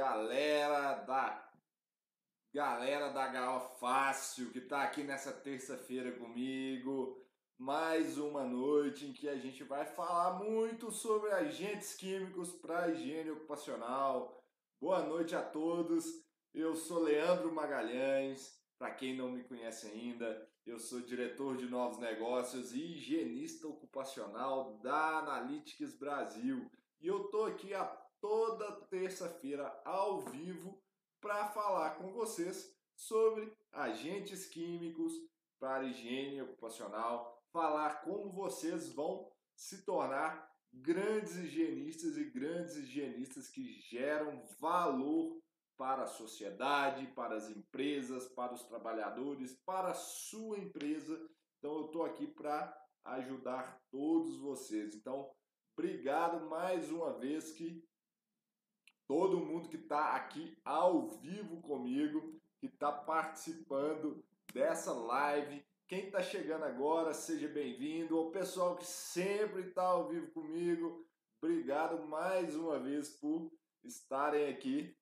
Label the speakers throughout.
Speaker 1: galera da galera da HO Fácil que tá aqui nessa terça-feira comigo. Mais uma noite em que a gente vai falar muito sobre agentes químicos para higiene ocupacional. Boa noite a todos. Eu sou Leandro Magalhães. Para quem não me conhece ainda, eu sou diretor de novos negócios e higienista ocupacional da Analytics Brasil. E eu tô aqui a toda terça-feira ao vivo para falar com vocês sobre agentes químicos para higiene ocupacional, falar como vocês vão se tornar grandes higienistas e grandes higienistas que geram valor para a sociedade, para as empresas, para os trabalhadores, para a sua empresa. Então eu estou aqui para ajudar todos vocês. Então, obrigado mais uma vez que todo mundo que está aqui ao vivo comigo, que está participando dessa live. Quem está chegando agora, seja bem-vindo. O pessoal que sempre está ao vivo comigo, obrigado mais uma vez por estarem aqui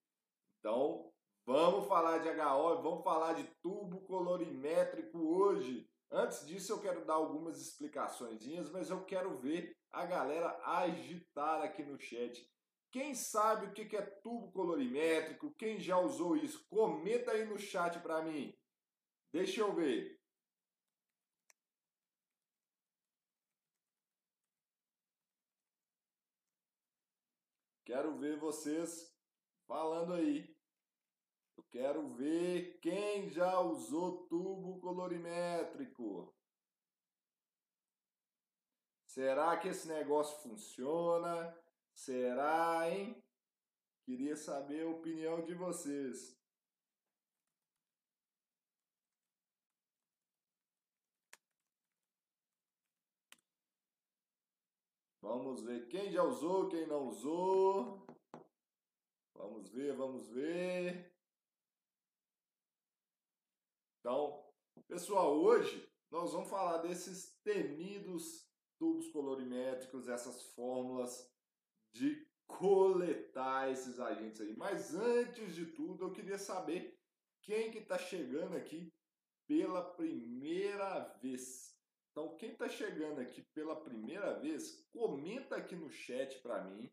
Speaker 1: então, vamos falar de HO, vamos falar de tubo colorimétrico hoje. Antes disso, eu quero dar algumas explicações, mas eu quero ver a galera agitar aqui no chat. Quem sabe o que é tubo colorimétrico? Quem já usou isso? Comenta aí no chat para mim. Deixa eu ver. Quero ver vocês falando aí. Eu quero ver quem já usou tubo colorimétrico. Será que esse negócio funciona? Será, hein? Queria saber a opinião de vocês. Vamos ver quem já usou, quem não usou. Vamos ver, vamos ver. Então, pessoal, hoje nós vamos falar desses temidos tubos colorimétricos, essas fórmulas de coletar esses agentes aí. Mas antes de tudo, eu queria saber quem que está chegando aqui pela primeira vez. Então, quem está chegando aqui pela primeira vez, comenta aqui no chat para mim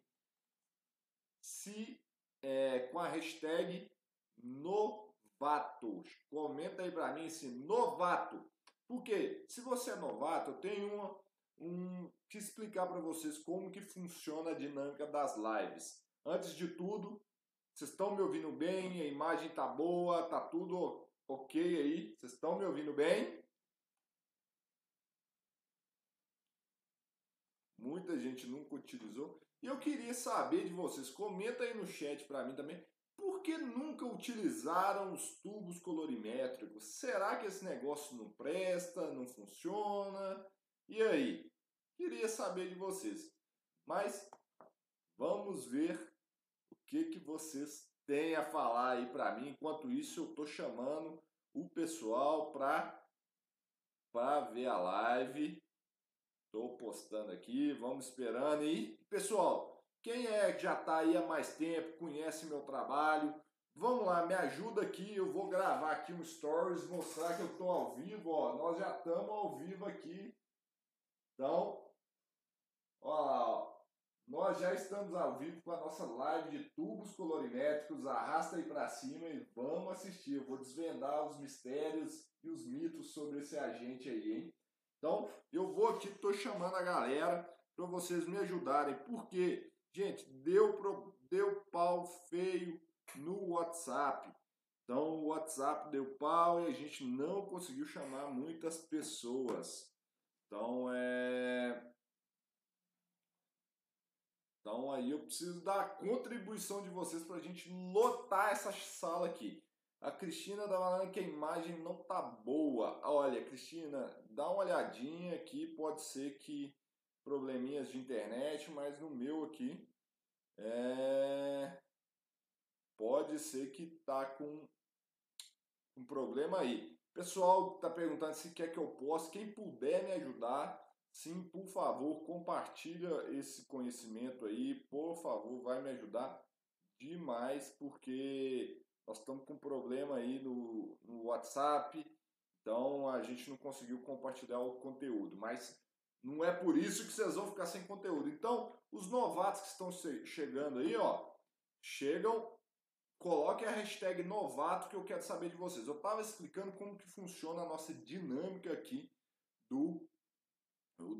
Speaker 1: se é, com a hashtag novatos. Comenta aí para mim esse novato. Porque se você é novato, eu tenho uma, um, que explicar para vocês como que funciona a dinâmica das lives. Antes de tudo, vocês estão me ouvindo bem? A imagem tá boa? Tá tudo ok aí? Vocês estão me ouvindo bem? Muita gente nunca utilizou. E eu queria saber de vocês, comenta aí no chat para mim também, por que nunca utilizaram os tubos colorimétricos? Será que esse negócio não presta, não funciona? E aí? Queria saber de vocês. Mas vamos ver o que, que vocês têm a falar aí para mim. Enquanto isso, eu estou chamando o pessoal para ver a live. Estou postando aqui, vamos esperando. E, pessoal, quem é que já está aí há mais tempo, conhece meu trabalho, vamos lá, me ajuda aqui. Eu vou gravar aqui um stories, mostrar que eu estou ao vivo. Ó, nós já estamos ao vivo aqui. Então, ó. Nós já estamos ao vivo com a nossa live de tubos colorimétricos. Arrasta aí para cima e vamos assistir. Eu vou desvendar os mistérios e os mitos sobre esse agente aí, hein? Então, eu vou aqui, estou chamando a galera para vocês me ajudarem, porque, gente, deu, pro, deu pau feio no WhatsApp. Então, o WhatsApp deu pau e a gente não conseguiu chamar muitas pessoas. Então, é. Então, aí eu preciso da contribuição de vocês para a gente lotar essa sala aqui. A Cristina tá falando que a imagem não tá boa. Olha, Cristina, dá uma olhadinha aqui. Pode ser que probleminhas de internet, mas no meu aqui é... pode ser que tá com um problema aí. Pessoal tá perguntando se quer que eu possa. Quem puder me ajudar, sim, por favor, compartilha esse conhecimento aí. Por favor, vai me ajudar demais porque nós estamos com um problema aí no, no WhatsApp, então a gente não conseguiu compartilhar o conteúdo, mas não é por isso que vocês vão ficar sem conteúdo. Então, os novatos que estão chegando aí, ó, chegam, coloquem a hashtag novato que eu quero saber de vocês. Eu estava explicando como que funciona a nossa dinâmica aqui do, do,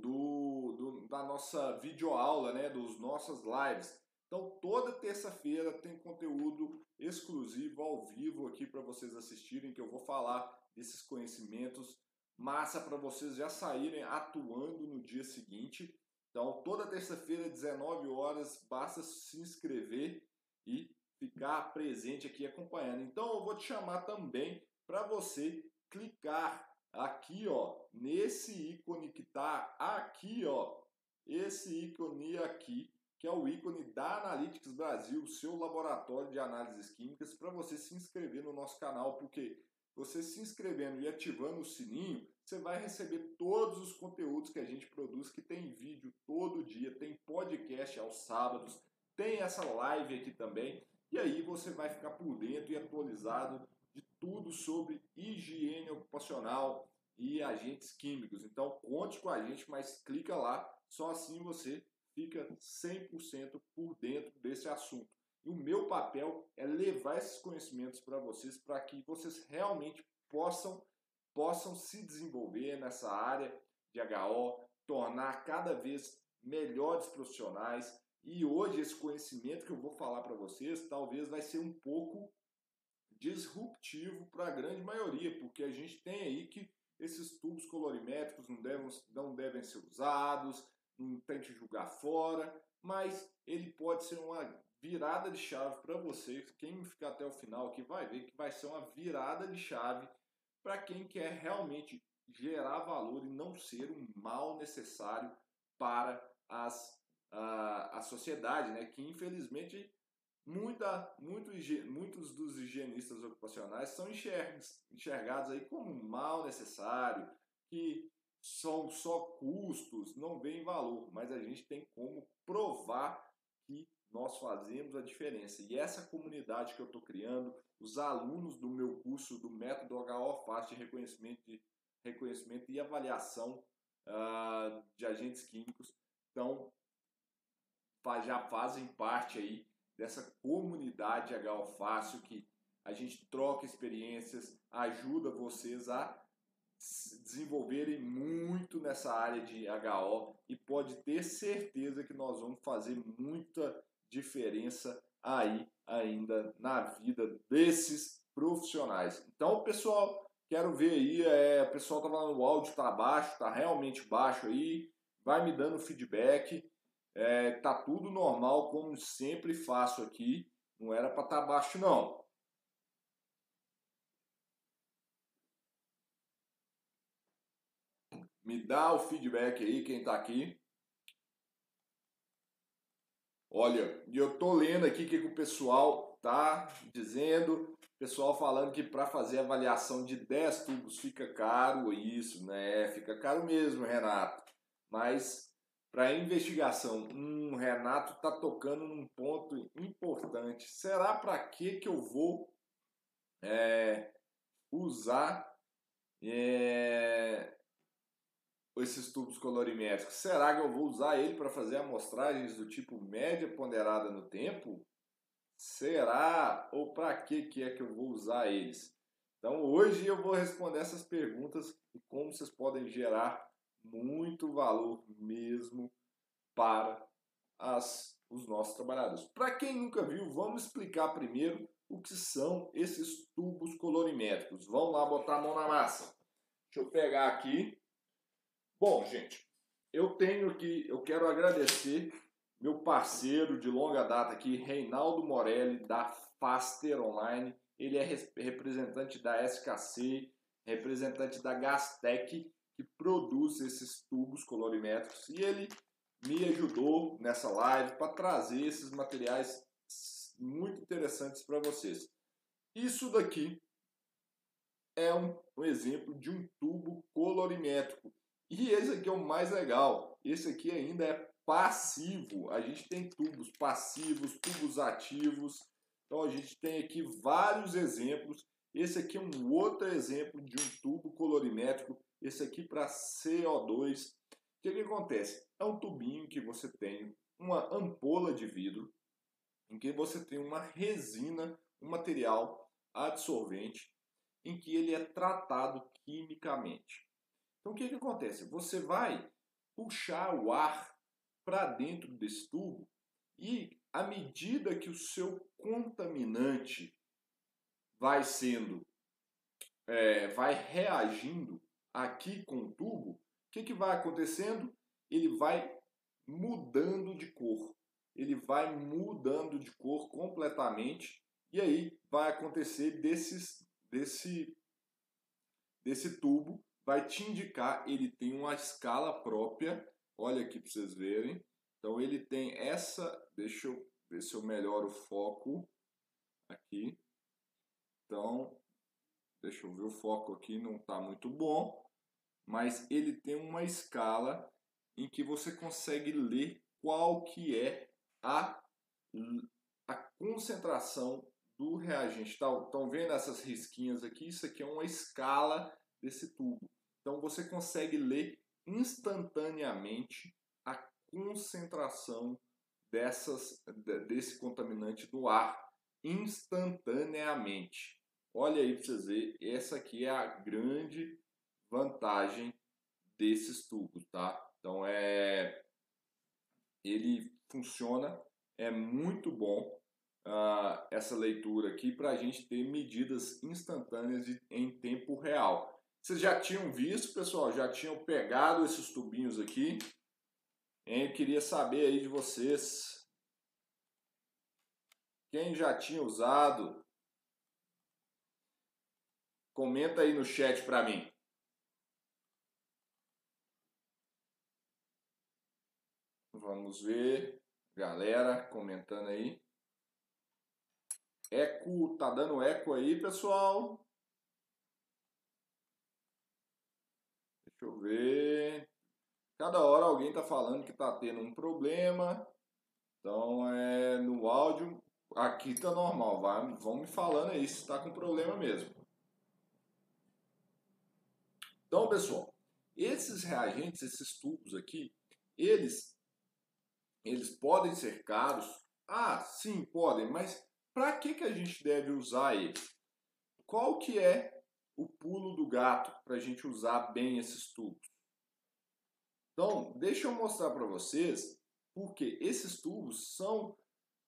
Speaker 1: do da nossa videoaula, né, dos nossas lives. Então, toda terça-feira tem conteúdo exclusivo ao vivo aqui para vocês assistirem, que eu vou falar desses conhecimentos massa para vocês já saírem atuando no dia seguinte. Então, toda terça-feira, 19 horas, basta se inscrever e ficar presente aqui acompanhando. Então, eu vou te chamar também para você clicar aqui, ó, nesse ícone que tá aqui, ó, esse ícone aqui, que é o ícone da Analytics Brasil, seu laboratório de análises químicas, para você se inscrever no nosso canal, porque você se inscrevendo e ativando o sininho, você vai receber todos os conteúdos que a gente produz, que tem vídeo todo dia, tem podcast aos sábados, tem essa live aqui também, e aí você vai ficar por dentro e atualizado de tudo sobre higiene ocupacional e agentes químicos. Então conte com a gente, mas clica lá, só assim você fica 100% por dentro desse assunto. E o meu papel é levar esses conhecimentos para vocês, para que vocês realmente possam, possam se desenvolver nessa área de HO, tornar cada vez melhores profissionais. E hoje esse conhecimento que eu vou falar para vocês talvez vai ser um pouco disruptivo para a grande maioria, porque a gente tem aí que esses tubos colorimétricos não devem, não devem ser usados, não tente julgar fora, mas ele pode ser uma virada de chave para vocês. Quem ficar até o final aqui vai ver que vai ser uma virada de chave para quem quer realmente gerar valor e não ser um mal necessário para as, a, a sociedade, né? que infelizmente muita, muito, muitos dos higienistas ocupacionais são enxergados aí como mal necessário, que são só custos, não vem valor, mas a gente tem como provar que nós fazemos a diferença. E essa comunidade que eu estou criando, os alunos do meu curso do método HO Fast de reconhecimento, de reconhecimento e avaliação uh, de agentes químicos, então já fazem parte aí dessa comunidade HO Fácil que a gente troca experiências, ajuda vocês a desenvolverem muito nessa área de HO e pode ter certeza que nós vamos fazer muita diferença aí ainda na vida desses profissionais. Então, pessoal, quero ver aí, é, o pessoal tá falando o áudio tá baixo, tá realmente baixo aí, vai me dando feedback. É, tá tudo normal, como sempre faço aqui. Não era para estar tá baixo, não. Me dá o feedback aí, quem está aqui. Olha, eu tô lendo aqui o que, que o pessoal tá dizendo. Pessoal falando que para fazer avaliação de 10 tubos fica caro, isso, né? Fica caro mesmo, Renato. Mas para investigação, um Renato tá tocando num ponto importante. Será para que que eu vou é, usar é, esses tubos colorimétricos, será que eu vou usar ele para fazer amostragens do tipo média ponderada no tempo? Será? Ou para que, que é que eu vou usar eles? Então hoje eu vou responder essas perguntas e como vocês podem gerar muito valor mesmo para as, os nossos trabalhadores. Para quem nunca viu, vamos explicar primeiro o que são esses tubos colorimétricos. Vamos lá botar a mão na massa. Deixa eu pegar aqui Bom, gente, eu tenho que, eu quero agradecer meu parceiro de longa data aqui, Reinaldo Morelli, da Faster Online. Ele é representante da SKC, representante da Gastec, que produz esses tubos colorimétricos. E ele me ajudou nessa live para trazer esses materiais muito interessantes para vocês. Isso daqui é um, um exemplo de um tubo colorimétrico e esse aqui é o mais legal. Esse aqui ainda é passivo. A gente tem tubos passivos, tubos ativos. Então a gente tem aqui vários exemplos. Esse aqui é um outro exemplo de um tubo colorimétrico. Esse aqui para CO2. O que, que acontece? É um tubinho que você tem uma ampola de vidro em que você tem uma resina, um material adsorvente, em que ele é tratado quimicamente. Então o que, que acontece? Você vai puxar o ar para dentro desse tubo e à medida que o seu contaminante vai sendo, é, vai reagindo aqui com o tubo, o que, que vai acontecendo? Ele vai mudando de cor. Ele vai mudando de cor completamente e aí vai acontecer desses, desse, desse tubo, vai te indicar, ele tem uma escala própria, olha aqui para vocês verem. Então ele tem essa, deixa eu ver se eu melhoro o foco aqui. Então, deixa eu ver o foco aqui, não está muito bom, mas ele tem uma escala em que você consegue ler qual que é a, a concentração do reagente. Estão tá, vendo essas risquinhas aqui? Isso aqui é uma escala desse tubo. Então você consegue ler instantaneamente a concentração dessas, desse contaminante no ar instantaneamente. Olha aí para vocês verem, essa aqui é a grande vantagem desses tubos, tá? Então é ele funciona, é muito bom uh, essa leitura aqui para a gente ter medidas instantâneas de, em tempo real. Vocês já tinham visto, pessoal? Já tinham pegado esses tubinhos aqui? Eu queria saber aí de vocês. Quem já tinha usado? Comenta aí no chat para mim. Vamos ver. Galera comentando aí. Eco, tá dando eco aí, pessoal? Deixa eu ver. Cada hora alguém tá falando que tá tendo um problema. Então, é no áudio, aqui tá normal. Vai, vão me falando aí se tá com problema mesmo. Então, pessoal, esses reagentes, esses tubos aqui, eles eles podem ser caros? Ah, sim, podem, mas para que, que a gente deve usar eles? Qual que é o pulo do gato para a gente usar bem esses tubos? Então, deixa eu mostrar para vocês porque esses tubos são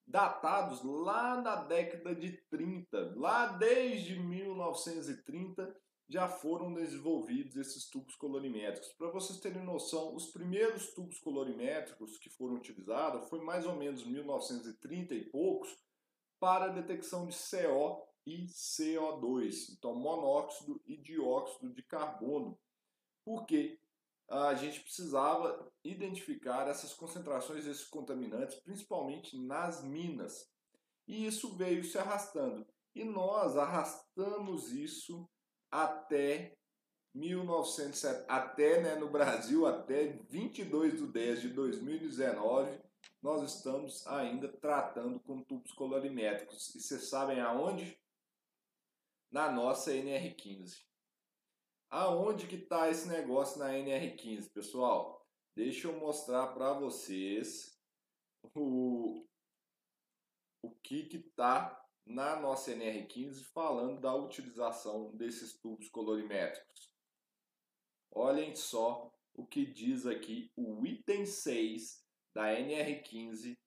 Speaker 1: datados lá na década de 30, lá desde 1930 já foram desenvolvidos esses tubos colorimétricos. Para vocês terem noção, os primeiros tubos colorimétricos que foram utilizados foi mais ou menos 1930 e poucos para a detecção de CO e CO2, então monóxido e dióxido de carbono. Porque a gente precisava identificar essas concentrações desses contaminantes, principalmente nas minas. E isso veio se arrastando. E nós arrastamos isso até 1970, até né, no Brasil, até 22 de 10 de 2019, nós estamos ainda tratando com tubos colorimétricos. E vocês sabem aonde? Na nossa NR15. Aonde que está esse negócio na NR15, pessoal? Deixa eu mostrar para vocês o, o que que está na nossa NR15 falando da utilização desses tubos colorimétricos. Olhem só o que diz aqui o item 6 da NR15,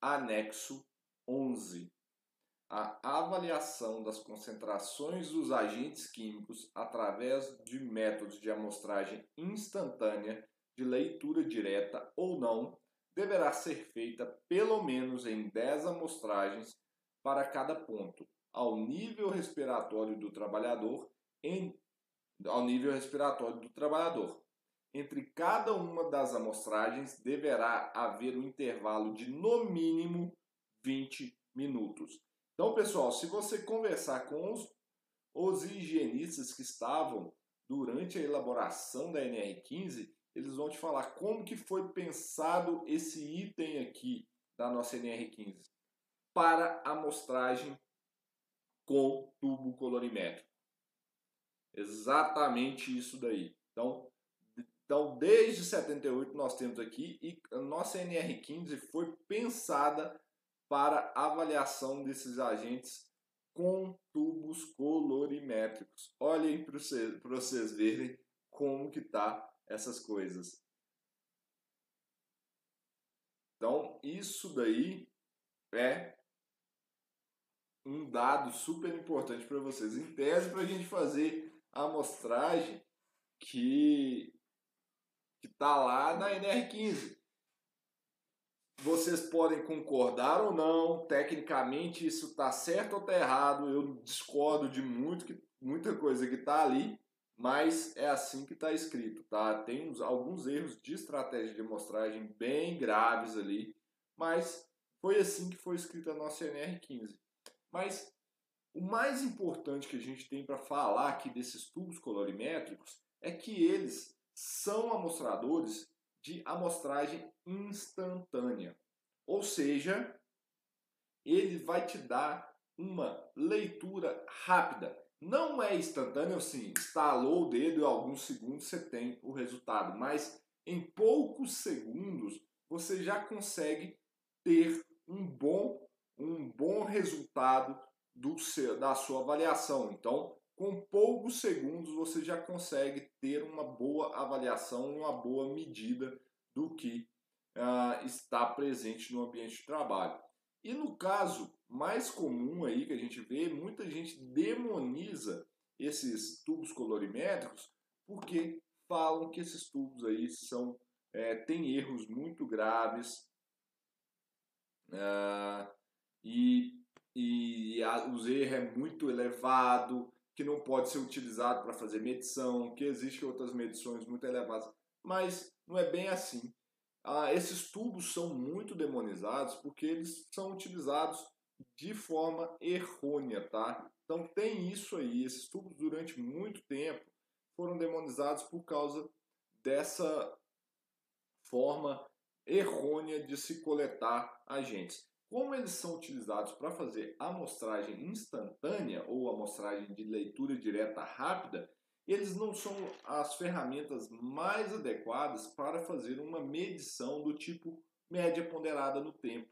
Speaker 1: anexo 11. A avaliação das concentrações dos agentes químicos através de métodos de amostragem instantânea, de leitura direta ou não, deverá ser feita pelo menos em 10 amostragens para cada ponto, ao nível respiratório do trabalhador, em, ao nível respiratório do trabalhador. Entre cada uma das amostragens deverá haver um intervalo de no mínimo 20 minutos. Então, pessoal, se você conversar com os, os higienistas que estavam durante a elaboração da NR15, eles vão te falar como que foi pensado esse item aqui da nossa NR15. Para amostragem com tubo colorimétrico. Exatamente isso daí. Então, então, desde 78 nós temos aqui e a nossa NR15 foi pensada para avaliação desses agentes com tubos colorimétricos. Olhem para vocês verem como que tá essas coisas. Então, isso daí é um dado super importante para vocês. Em tese, para a gente fazer a amostragem que está lá na NR15. Vocês podem concordar ou não, tecnicamente isso está certo ou está errado, eu discordo de muito muita coisa que está ali, mas é assim que está escrito, tá? Tem uns, alguns erros de estratégia de amostragem bem graves ali, mas foi assim que foi escrita a nossa NR15. Mas o mais importante que a gente tem para falar aqui desses tubos colorimétricos é que eles são amostradores de amostragem instantânea. Ou seja, ele vai te dar uma leitura rápida. Não é instantâneo assim, instalou o dedo e alguns segundos você tem o resultado, mas em poucos segundos você já consegue ter um bom, um bom resultado do seu, da sua avaliação. Então, com poucos segundos você já consegue ter uma boa avaliação, uma boa medida do que uh, está presente no ambiente de trabalho. E no caso mais comum aí que a gente vê, muita gente demoniza esses tubos colorimétricos porque falam que esses tubos aí são é, têm erros muito graves uh, e, e a, os erros é muito elevado que não pode ser utilizado para fazer medição, que existem outras medições muito elevadas, mas não é bem assim. Ah, esses tubos são muito demonizados porque eles são utilizados de forma errônea, tá? Então tem isso aí, esses tubos durante muito tempo foram demonizados por causa dessa forma errônea de se coletar agentes. Como eles são utilizados para fazer amostragem instantânea ou amostragem de leitura direta rápida, eles não são as ferramentas mais adequadas para fazer uma medição do tipo média ponderada no tempo.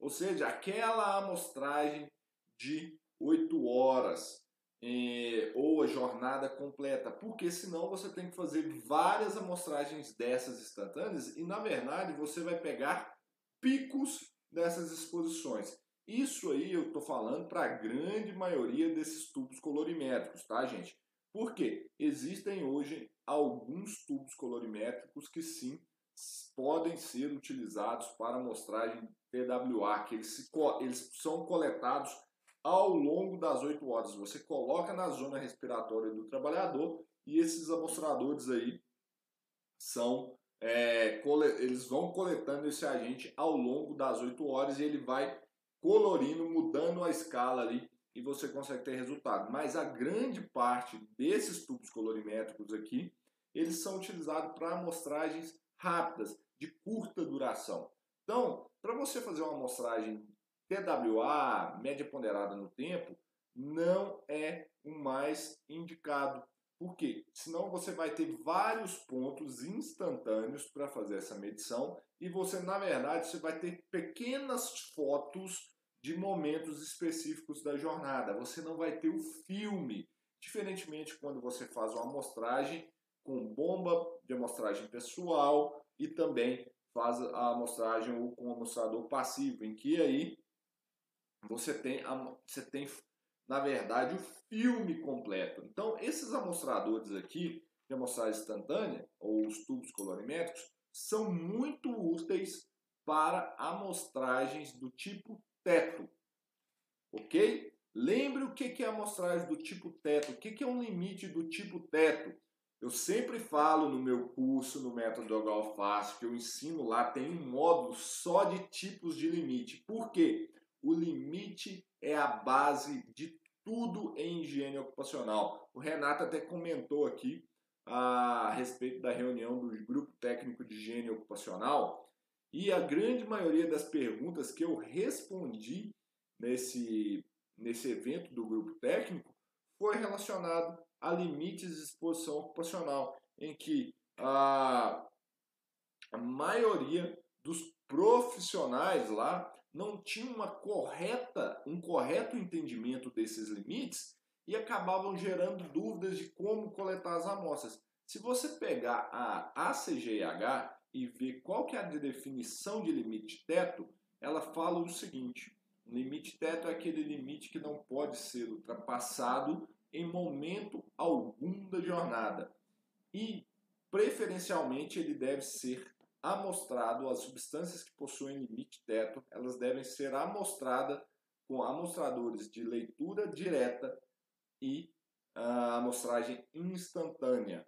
Speaker 1: Ou seja, aquela amostragem de 8 horas eh, ou a jornada completa, porque senão você tem que fazer várias amostragens dessas instantâneas e na verdade você vai pegar picos dessas exposições. Isso aí eu estou falando para a grande maioria desses tubos colorimétricos, tá, gente? Porque existem hoje alguns tubos colorimétricos que sim podem ser utilizados para amostragem PWA, que eles, eles são coletados ao longo das 8 horas. Você coloca na zona respiratória do trabalhador e esses amostradores aí são é, eles vão coletando esse agente ao longo das 8 horas e ele vai colorindo, mudando a escala ali e você consegue ter resultado. Mas a grande parte desses tubos colorimétricos aqui, eles são utilizados para amostragens rápidas, de curta duração. Então, para você fazer uma amostragem TWA, média ponderada no tempo, não é o mais indicado. Por quê? Senão você vai ter vários pontos instantâneos para fazer essa medição e você, na verdade, você vai ter pequenas fotos de momentos específicos da jornada. Você não vai ter o filme, diferentemente quando você faz uma amostragem com bomba de amostragem pessoal e também faz a amostragem ou com amostrador passivo, em que aí você tem, você tem na verdade, o filme completo. Então, esses amostradores aqui, de amostragem instantânea, ou os tubos colorimétricos, são muito úteis para amostragens do tipo teto. Ok? Lembre o que é amostragem do tipo teto, o que é um limite do tipo teto. Eu sempre falo no meu curso, no método Fácil, que eu ensino lá, tem um módulo só de tipos de limite. Por quê? O limite é a base de tudo em higiene ocupacional. O Renato até comentou aqui a respeito da reunião do grupo técnico de higiene ocupacional e a grande maioria das perguntas que eu respondi nesse, nesse evento do grupo técnico foi relacionado a limites de exposição ocupacional, em que a, a maioria dos profissionais lá não tinha uma correta, um correto entendimento desses limites e acabavam gerando dúvidas de como coletar as amostras. Se você pegar a ACGH e ver qual que é a definição de limite teto, ela fala o seguinte: limite teto é aquele limite que não pode ser ultrapassado em momento algum da jornada. E, preferencialmente, ele deve ser amostrado, as substâncias que possuem limite teto, elas devem ser amostradas com amostradores de leitura direta e a amostragem instantânea.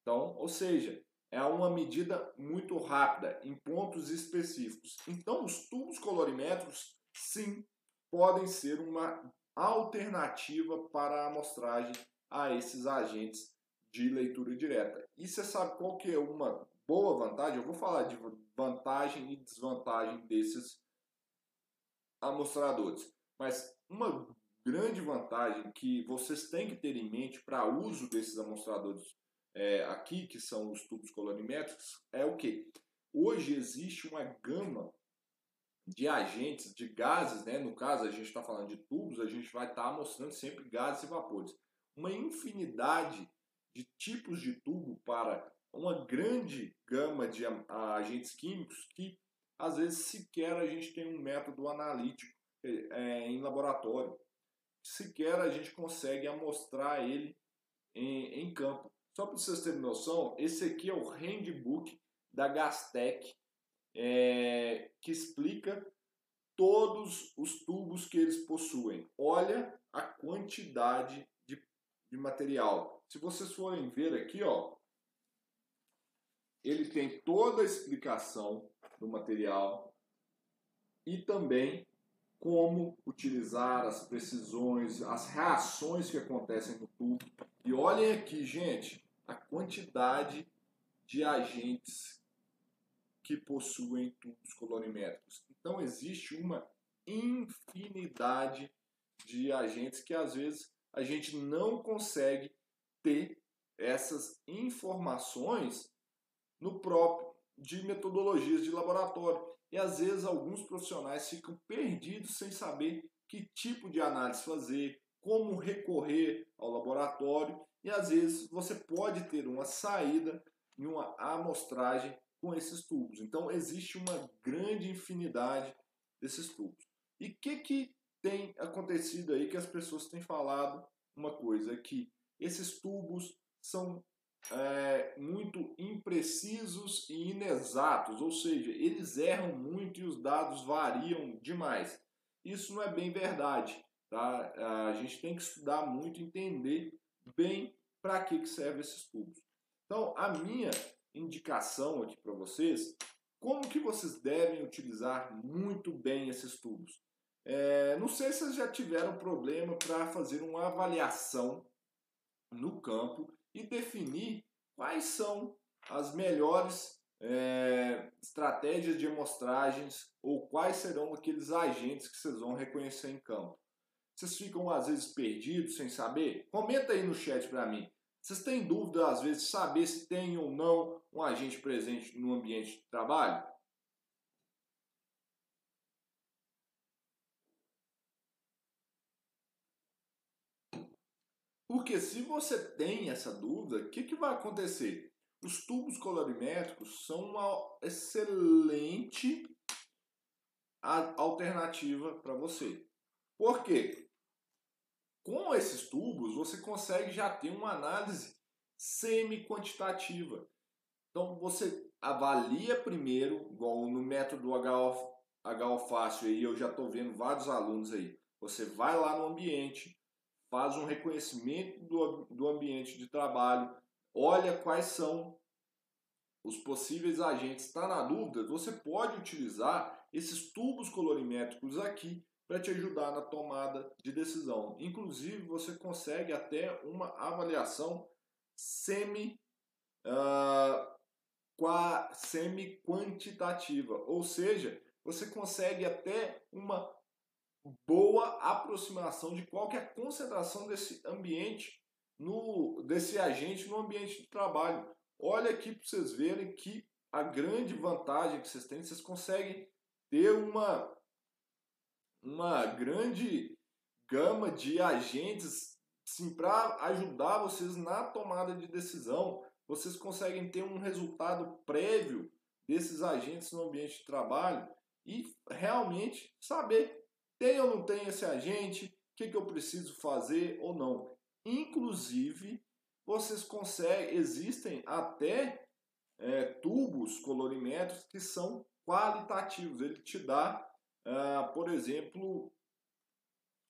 Speaker 1: Então, ou seja, é uma medida muito rápida em pontos específicos. Então, os tubos colorimétricos, sim, podem ser uma alternativa para a amostragem a esses agentes de leitura direta. E você sabe qual que é uma boa vantagem? Eu vou falar de vantagem e desvantagem desses amostradores. Mas uma grande vantagem que vocês têm que ter em mente para uso desses amostradores é, aqui, que são os tubos colorimétricos, é o que? Hoje existe uma gama de agentes, de gases, né? no caso a gente está falando de tubos, a gente vai estar tá mostrando sempre gases e vapores. Uma infinidade de tipos de tubo para uma grande gama de agentes químicos que às vezes sequer a gente tem um método analítico é, em laboratório, sequer a gente consegue amostrar ele em, em campo. Só para vocês terem noção, esse aqui é o handbook da Gastec é, que explica todos os tubos que eles possuem. Olha a quantidade de, de material. Se vocês forem ver aqui, ó, ele tem toda a explicação do material e também como utilizar as precisões, as reações que acontecem no tubo. E olhem aqui, gente, a quantidade de agentes que possuem tubos colorimétricos. Então existe uma infinidade de agentes que às vezes a gente não consegue ter essas informações no próprio de metodologias de laboratório. E às vezes alguns profissionais ficam perdidos sem saber que tipo de análise fazer, como recorrer ao laboratório, e às vezes você pode ter uma saída em uma amostragem com esses tubos. Então existe uma grande infinidade desses tubos. E o que, que tem acontecido aí que as pessoas têm falado uma coisa, é que esses tubos são é, muito imprecisos e inexatos, ou seja, eles erram muito e os dados variam demais. Isso não é bem verdade. Tá? A gente tem que estudar muito, entender bem para que, que servem esses tubos. Então, a minha indicação aqui para vocês, como que vocês devem utilizar muito bem esses tubos. É, não sei se vocês já tiveram problema para fazer uma avaliação no campo e definir quais são as melhores é, estratégias de amostragens ou quais serão aqueles agentes que vocês vão reconhecer em campo. Vocês ficam às vezes perdidos sem saber? Comenta aí no chat para mim. Vocês têm dúvida, às vezes, saber se tem ou não um agente presente no ambiente de trabalho? Porque se você tem essa dúvida, o que, que vai acontecer? Os tubos colorimétricos são uma excelente alternativa para você. Por quê? Com esses tubos, você consegue já ter uma análise semi-quantitativa. Então, você avalia primeiro, igual no método HO, HO Fácil, aí eu já estou vendo vários alunos aí. Você vai lá no ambiente, faz um reconhecimento do, do ambiente de trabalho, olha quais são os possíveis agentes. Está na dúvida? Você pode utilizar esses tubos colorimétricos aqui para te ajudar na tomada de decisão. Inclusive, você consegue até uma avaliação semi uh, semi quantitativa, ou seja, você consegue até uma boa aproximação de qual é a concentração desse ambiente, no, desse agente no ambiente de trabalho. Olha aqui para vocês verem que a grande vantagem que vocês têm, vocês conseguem ter uma, uma grande gama de agentes para ajudar vocês na tomada de decisão. Vocês conseguem ter um resultado prévio desses agentes no ambiente de trabalho e realmente saber tem ou não tem esse agente, o que, que eu preciso fazer ou não. Inclusive, vocês conseguem, existem até é, tubos colorimétricos que são qualitativos. Ele te dá, ah, por exemplo,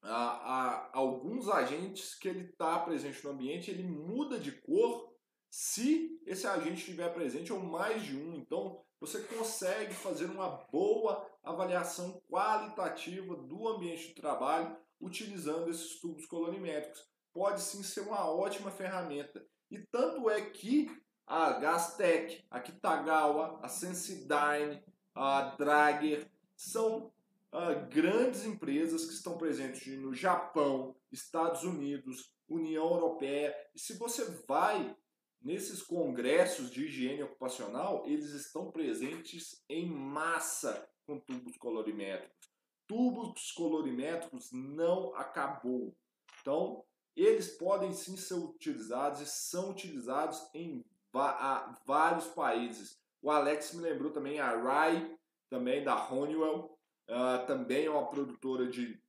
Speaker 1: a, a, alguns agentes que ele está presente no ambiente, ele muda de cor se esse agente estiver presente ou mais de um. Então, você consegue fazer uma boa avaliação qualitativa do ambiente de trabalho utilizando esses tubos colorimétricos. Pode sim ser uma ótima ferramenta. E tanto é que a Gastec, a Kitagawa, a Sensidyne, a Drager são uh, grandes empresas que estão presentes no Japão, Estados Unidos, União Europeia. E se você vai nesses congressos de higiene ocupacional, eles estão presentes em massa com tubos colorimétricos. Tubos colorimétricos não acabou. Então, eles podem sim ser utilizados e são utilizados em vários países. O Alex me lembrou também a Rai, também da Honeywell, uh, também é uma produtora de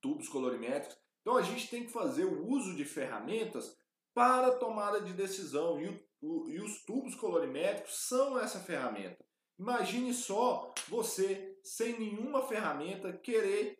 Speaker 1: tubos colorimétricos. Então a gente tem que fazer o uso de ferramentas para tomada de decisão e, o, o, e os tubos colorimétricos são essa ferramenta. Imagine só você, sem nenhuma ferramenta, querer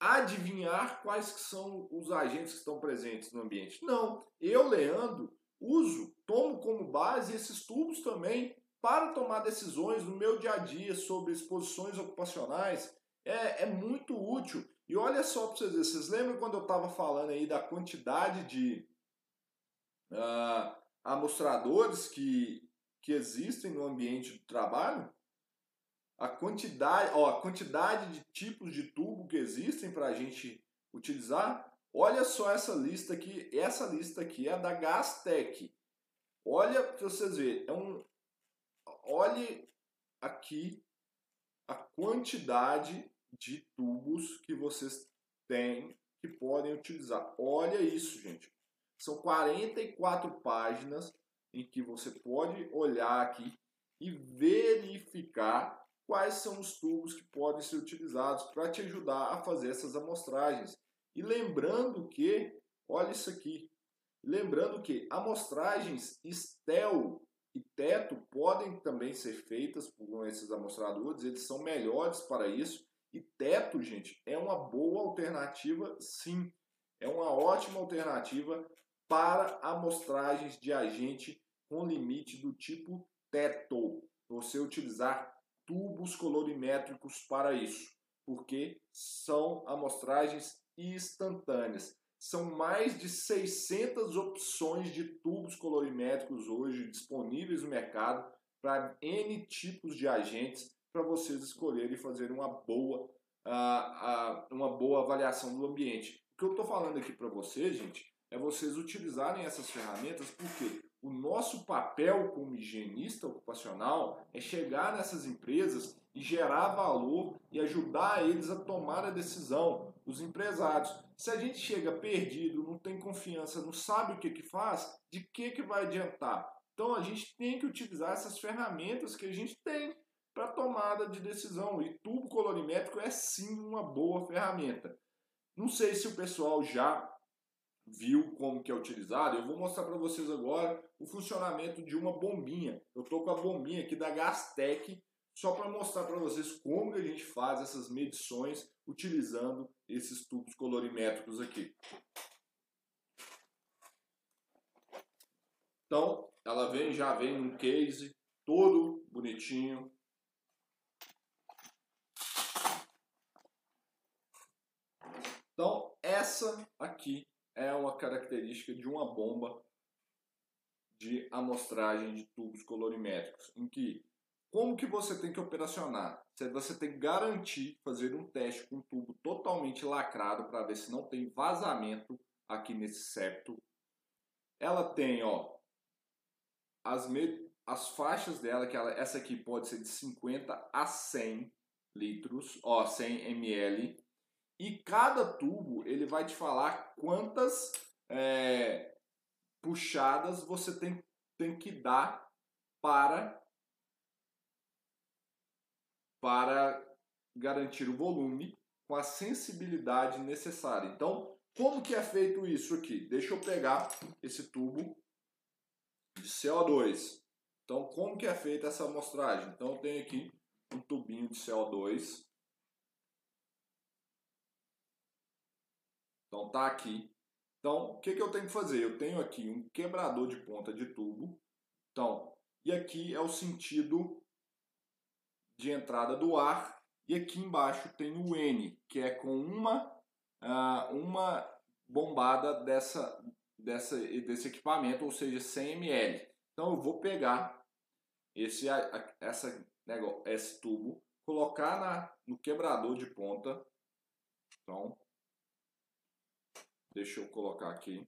Speaker 1: adivinhar quais são os agentes que estão presentes no ambiente. Não, eu, Leandro, uso, tomo como base esses tubos também para tomar decisões no meu dia a dia sobre exposições ocupacionais. É, é muito útil. E olha só para vocês verem, vocês lembram quando eu estava falando aí da quantidade de uh, amostradores que, que existem no ambiente de trabalho, a quantidade, ó, a quantidade de tipos de tubo que existem para a gente utilizar. Olha só essa lista aqui, essa lista aqui é da Gastec. Olha para vocês verem, é um, olhe aqui a quantidade de tubos que vocês têm que podem utilizar. Olha isso, gente. São 44 páginas em que você pode olhar aqui e verificar quais são os tubos que podem ser utilizados para te ajudar a fazer essas amostragens. E lembrando que, olha isso aqui, lembrando que amostragens STEL e teto podem também ser feitas por esses amostradores, eles são melhores para isso. E teto, gente, é uma boa alternativa, sim. É uma ótima alternativa para amostragens de agente com limite do tipo teto. Você utilizar tubos colorimétricos para isso, porque são amostragens instantâneas. São mais de 600 opções de tubos colorimétricos hoje disponíveis no mercado para N tipos de agentes para vocês escolherem e fazerem uma boa, uh, uh, uma boa avaliação do ambiente. O que eu estou falando aqui para vocês, gente, é vocês utilizarem essas ferramentas, porque o nosso papel como higienista ocupacional é chegar nessas empresas e gerar valor e ajudar eles a tomar a decisão, os empresários. Se a gente chega perdido, não tem confiança, não sabe o que, que faz, de que, que vai adiantar? Então a gente tem que utilizar essas ferramentas que a gente tem para tomada de decisão. E tubo colorimétrico é sim uma boa ferramenta. Não sei se o pessoal já viu como que é utilizado, eu vou mostrar para vocês agora o funcionamento de uma bombinha. Eu estou com a bombinha aqui da Gastec, só para mostrar para vocês como a gente faz essas medições utilizando esses tubos colorimétricos aqui. Então, ela vem, já vem num case todo bonitinho. Então, essa aqui é uma característica de uma bomba de amostragem de tubos colorimétricos, em que como que você tem que operacionar? Você tem que garantir fazer um teste com um tubo totalmente lacrado para ver se não tem vazamento aqui nesse septo. Ela tem, ó, as, me... as faixas dela, que ela... essa aqui pode ser de 50 a 100 litros, ó, 100 ml. E cada tubo ele vai te falar quantas é, puxadas você tem, tem que dar para para garantir o volume com a sensibilidade necessária. Então, como que é feito isso aqui? Deixa eu pegar esse tubo de CO2. Então, como que é feita essa amostragem? Então, eu tenho aqui um tubinho de CO2. Então, tá aqui. Então, o que, que eu tenho que fazer? Eu tenho aqui um quebrador de ponta de tubo. Então, e aqui é o sentido de entrada do ar. E aqui embaixo tem o N, que é com uma, uh, uma bombada dessa, dessa, desse equipamento, ou seja, 100 ml. Então eu vou pegar esse, essa, negócio, esse tubo, colocar na, no quebrador de ponta. Então, deixa eu colocar aqui.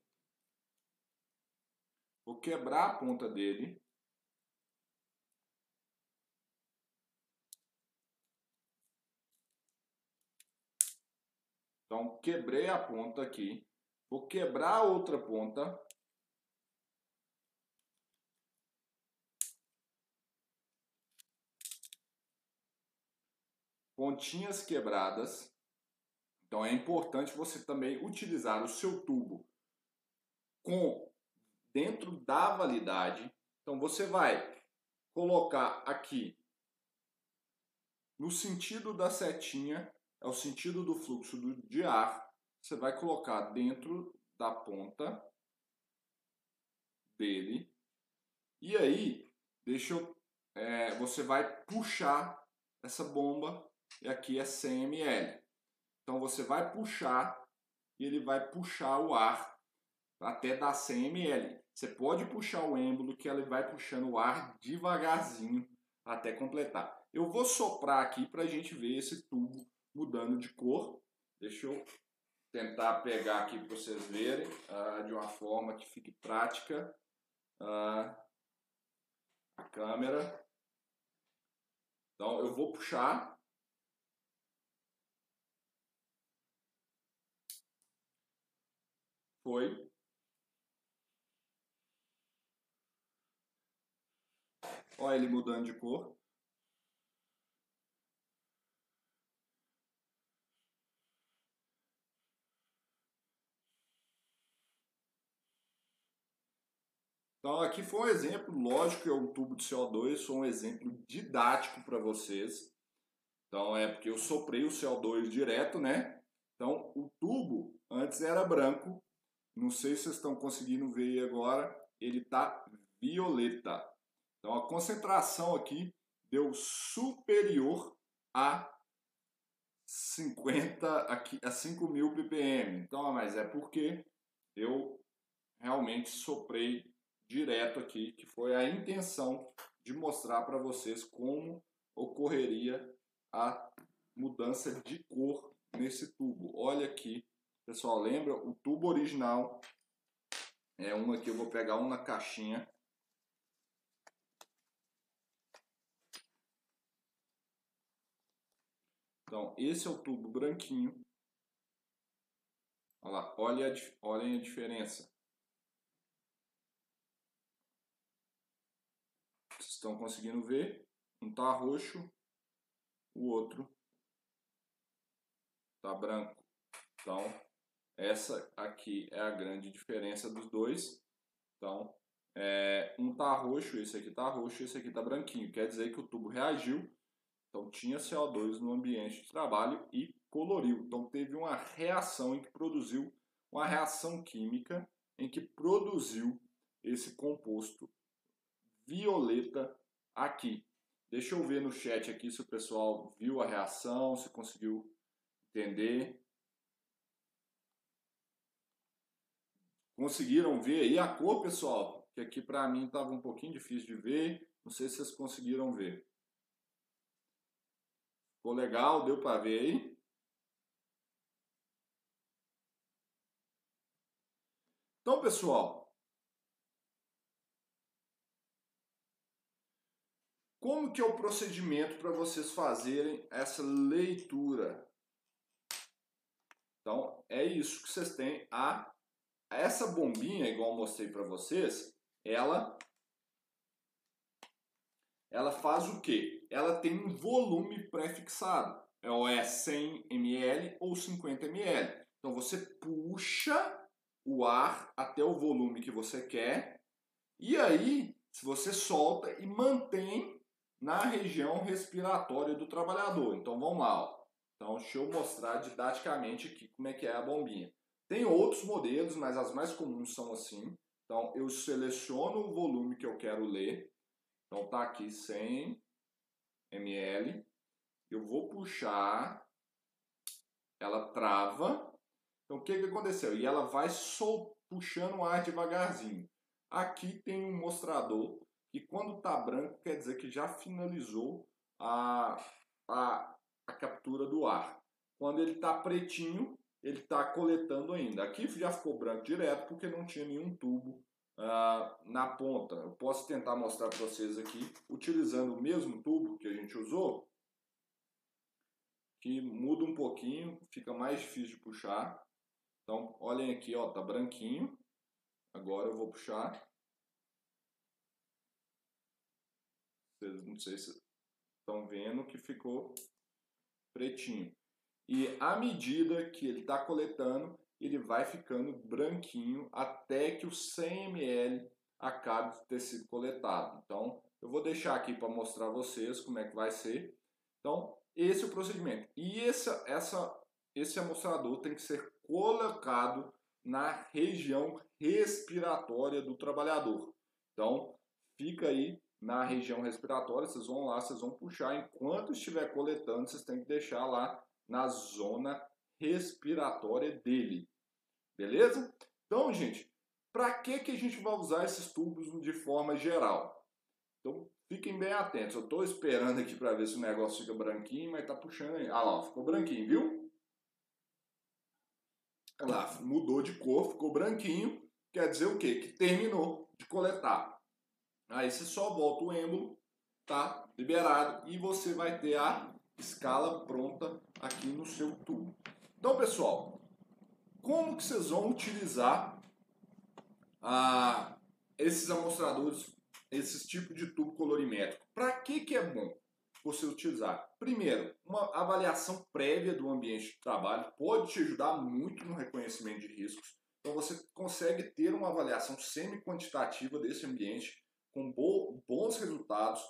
Speaker 1: Vou quebrar a ponta dele. Então, quebrei a ponta aqui. Vou quebrar a outra ponta. Pontinhas quebradas. Então, é importante você também utilizar o seu tubo com dentro da validade. Então, você vai colocar aqui no sentido da setinha é o sentido do fluxo de ar. Você vai colocar dentro da ponta dele. E aí, deixa eu, é, você vai puxar essa bomba. E aqui é 100 ml. Então você vai puxar e ele vai puxar o ar até dar 100 ml. Você pode puxar o êmbolo que ele vai puxando o ar devagarzinho até completar. Eu vou soprar aqui para a gente ver esse tubo mudando de cor. Deixa eu tentar pegar aqui para vocês verem uh, de uma forma que fique prática uh, a câmera. Então eu vou puxar. Foi. Olha ele mudando de cor. Então aqui foi um exemplo, lógico que é um tubo de CO2, foi um exemplo didático para vocês. Então é porque eu soprei o CO2 direto, né? Então o tubo antes era branco, não sei se vocês estão conseguindo ver agora, ele está violeta. Então a concentração aqui deu superior a 50 aqui a 5000 ppm. Então, mas é porque eu realmente soprei direto aqui, que foi a intenção de mostrar para vocês como ocorreria a mudança de cor nesse tubo. Olha aqui, pessoal, lembra? O tubo original é um aqui, eu vou pegar um na caixinha. Então, esse é o tubo branquinho. Olha lá, olha a, olhem a diferença. estão conseguindo ver? Um está roxo, o outro está branco. Então, essa aqui é a grande diferença dos dois. Então, é, um está roxo, esse aqui está roxo, esse aqui está branquinho. Quer dizer que o tubo reagiu. Então, tinha CO2 no ambiente de trabalho e coloriu. Então, teve uma reação em que produziu uma reação química em que produziu esse composto violeta aqui. Deixa eu ver no chat aqui se o pessoal viu a reação, se conseguiu entender. Conseguiram ver aí a cor, pessoal? Que aqui para mim estava um pouquinho difícil de ver. Não sei se vocês conseguiram ver. Ficou legal? Deu para ver aí? Então, pessoal, como que é o procedimento para vocês fazerem essa leitura? Então, é isso que vocês têm. A, essa bombinha, igual eu mostrei para vocês, ela ela faz o quê? Ela tem um volume pré-fixado. Ou é 100 ml ou 50 ml. Então você puxa o ar até o volume que você quer e aí você solta e mantém na região respiratória do trabalhador. Então vamos lá. Ó. Então deixa eu mostrar didaticamente aqui como é que é a bombinha. Tem outros modelos, mas as mais comuns são assim. Então eu seleciono o volume que eu quero ler então tá aqui 100 ml. Eu vou puxar, ela trava. Então o que, que aconteceu? E ela vai sol, puxando o ar devagarzinho. Aqui tem um mostrador que quando tá branco quer dizer que já finalizou a, a, a captura do ar. Quando ele tá pretinho, ele está coletando ainda. Aqui já ficou branco direto porque não tinha nenhum tubo uh, na ponta. Eu posso tentar mostrar para vocês aqui, utilizando o mesmo tubo que a gente usou, que muda um pouquinho, fica mais difícil de puxar. Então, olhem aqui, ó, tá branquinho. Agora eu vou puxar. Vocês não sei se estão vendo que ficou pretinho. E à medida que ele está coletando, ele vai ficando branquinho até que o 100 ml acabe de ter sido coletado. Então, eu vou deixar aqui para mostrar a vocês como é que vai ser. Então, esse é o procedimento. E essa, essa, esse amostrador tem que ser colocado na região respiratória do trabalhador. Então, fica aí na região respiratória, vocês vão lá, vocês vão puxar. Enquanto estiver coletando, vocês têm que deixar lá na zona respiratória dele. Beleza? Então, gente, para que, que a gente vai usar esses tubos de forma geral? Então, fiquem bem atentos. Eu estou esperando aqui para ver se o negócio fica branquinho, mas está puxando aí. Ah lá, ficou branquinho, viu? Olha lá, mudou de cor, ficou branquinho. Quer dizer o quê? Que terminou de coletar. Aí você só volta o êmbolo, tá? Liberado. E você vai ter a escala pronta aqui no seu tubo. Então, pessoal, como que vocês vão utilizar ah, esses amostradores, esses tipos de tubo colorimétrico? Para que, que é bom você utilizar? Primeiro, uma avaliação prévia do ambiente de trabalho pode te ajudar muito no reconhecimento de riscos. Então você consegue ter uma avaliação semi-quantitativa desse ambiente com bons resultados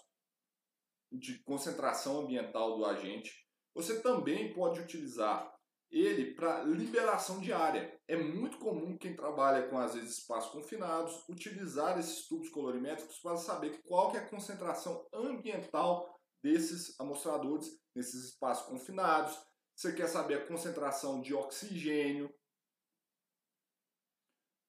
Speaker 1: de concentração ambiental do agente. Você também pode utilizar ele para liberação de área. É muito comum quem trabalha com às vezes espaços confinados utilizar esses tubos colorimétricos para saber qual é a concentração ambiental desses amostradores nesses espaços confinados. Você quer saber a concentração de oxigênio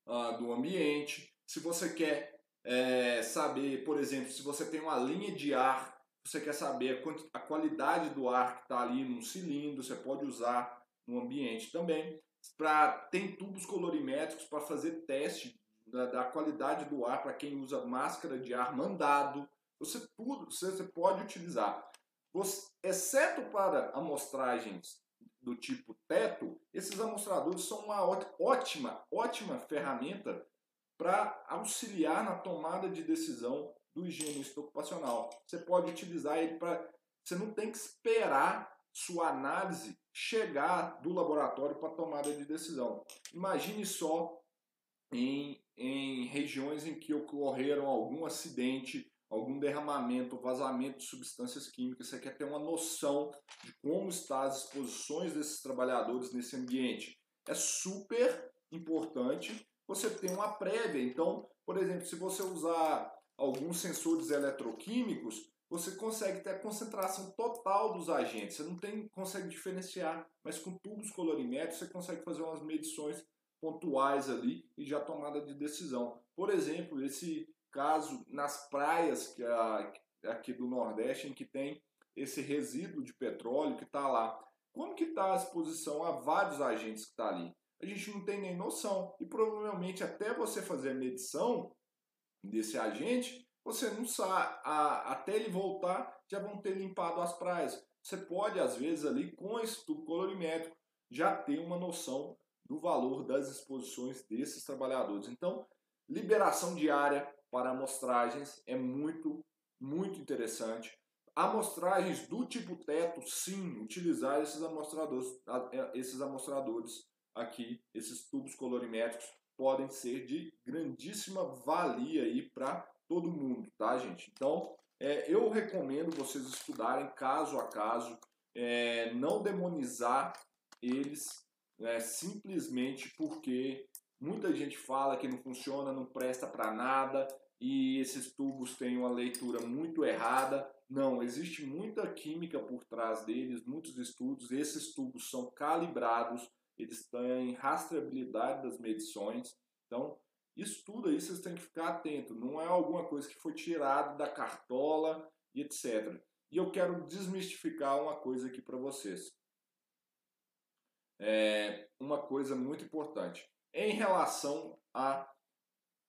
Speaker 1: uh, do ambiente. Se você quer é, saber, por exemplo, se você tem uma linha de ar, você quer saber a, qualidade do ar que está ali num cilindro, você pode usar no ambiente também. Pra, tem tubos colorimétricos para fazer teste da, da, qualidade do ar para quem usa máscara de ar mandado. Você, tudo, você pode utilizar. Você, exceto para amostragens do tipo teto, esses amostradores são uma ótima, ótima ferramenta para auxiliar na tomada de decisão do higienista ocupacional. Você pode utilizar ele para. Você não tem que esperar sua análise chegar do laboratório para tomada de decisão. Imagine só em, em regiões em que ocorreram algum acidente, algum derramamento, vazamento de substâncias químicas, você quer ter uma noção de como estão as exposições desses trabalhadores nesse ambiente. É super importante você ter uma prévia. Então, por exemplo, se você usar alguns sensores eletroquímicos, você consegue ter a concentração total dos agentes. Você não tem, consegue diferenciar, mas com tubos colorimétricos você consegue fazer umas medições pontuais ali e já tomada de decisão. Por exemplo, esse caso nas praias que a, aqui do Nordeste, em que tem esse resíduo de petróleo que está lá. Como que está a exposição a vários agentes que está ali? A gente não tem nem noção. E provavelmente até você fazer a medição desse agente, você não sabe, até ele voltar, já vão ter limpado as praias. Você pode, às vezes, ali com esse tubo colorimétrico, já ter uma noção do valor das exposições desses trabalhadores. Então, liberação diária para amostragens é muito, muito interessante. Amostragens do tipo teto, sim, utilizar esses amostradores, é, esses amostradores aqui, esses tubos colorimétricos, podem ser de grandíssima valia aí para todo mundo, tá, gente? Então, é, eu recomendo vocês estudarem caso a caso, é, não demonizar eles é, simplesmente porque muita gente fala que não funciona, não presta para nada e esses tubos têm uma leitura muito errada. Não, existe muita química por trás deles, muitos estudos. Esses tubos são calibrados, eles têm rastreabilidade das medições. Então, isso tudo aí vocês têm que ficar atento. Não é alguma coisa que foi tirado da cartola e etc. E eu quero desmistificar uma coisa aqui para vocês. É uma coisa muito importante. Em relação à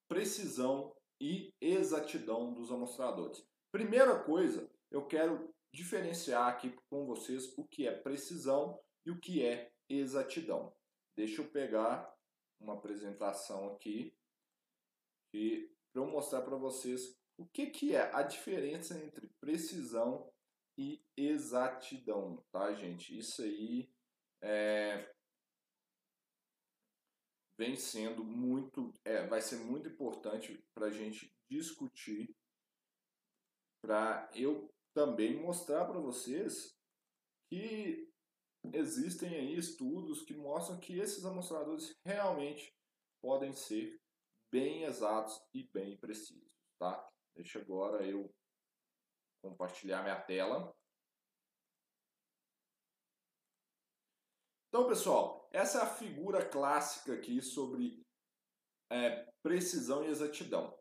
Speaker 1: precisão e exatidão dos amostradores. Primeira coisa, eu quero diferenciar aqui com vocês o que é precisão e o que é exatidão. Deixa eu pegar uma apresentação aqui e para eu mostrar para vocês o que, que é a diferença entre precisão e exatidão, tá, gente? Isso aí é, vem sendo muito, é, vai ser muito importante para a gente discutir, para eu também mostrar para vocês que existem aí estudos que mostram que esses amostradores realmente podem ser bem exatos e bem precisos, tá? Deixa agora eu compartilhar minha tela. Então, pessoal, essa é a figura clássica aqui sobre é, precisão e exatidão.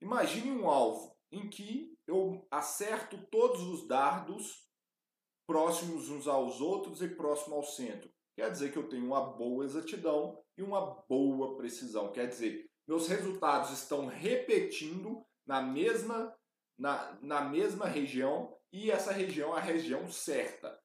Speaker 1: Imagine um alvo em que eu acerto todos os dardos próximos uns aos outros e próximo ao centro. Quer dizer que eu tenho uma boa exatidão e uma boa precisão. Quer dizer, meus resultados estão repetindo na mesma, na, na mesma região e essa região é a região certa.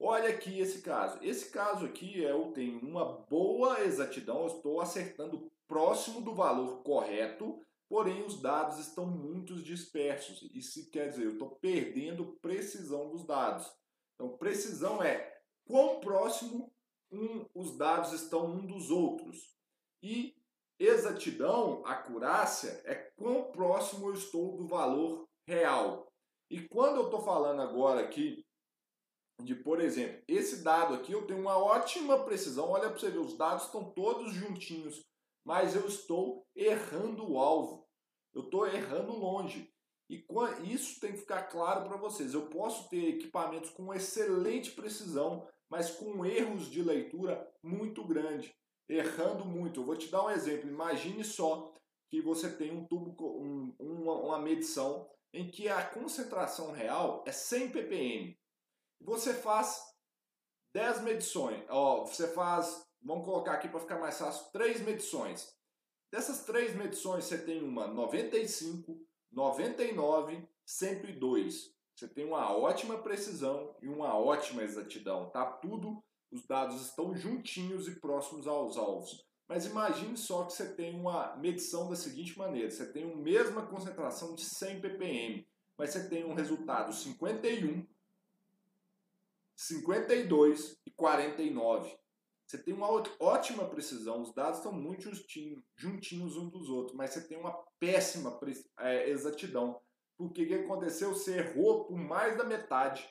Speaker 1: Olha aqui esse caso. Esse caso aqui eu tenho uma boa exatidão, eu estou acertando próximo do valor correto, porém os dados estão muito dispersos. Isso quer dizer, eu estou perdendo precisão dos dados. Então, precisão é quão próximo um, os dados estão um dos outros. E exatidão, acurácia, é quão próximo eu estou do valor real. E quando eu estou falando agora aqui de, por exemplo, esse dado aqui eu tenho uma ótima precisão. Olha para você ver, os dados estão todos juntinhos, mas eu estou errando o alvo. Eu estou errando longe. E isso tem que ficar claro para vocês. Eu posso ter equipamentos com excelente precisão, mas com erros de leitura muito grande, errando muito. Eu vou te dar um exemplo. Imagine só que você tem um tubo, um, uma, uma medição em que a concentração real é 100 ppm. Você faz 10 medições, ó, você faz, vamos colocar aqui para ficar mais fácil, 3 medições. Dessas três medições, você tem uma 95, 99, 102. Você tem uma ótima precisão e uma ótima exatidão. Tá tudo, os dados estão juntinhos e próximos aos alvos. Mas imagine só que você tem uma medição da seguinte maneira: você tem a mesma concentração de 100 ppm, mas você tem um resultado 51 52 e 49. Você tem uma ótima precisão, os dados estão muito justinho, juntinhos uns dos outros, mas você tem uma péssima é, exatidão. Porque o que aconteceu? Você errou por mais da metade.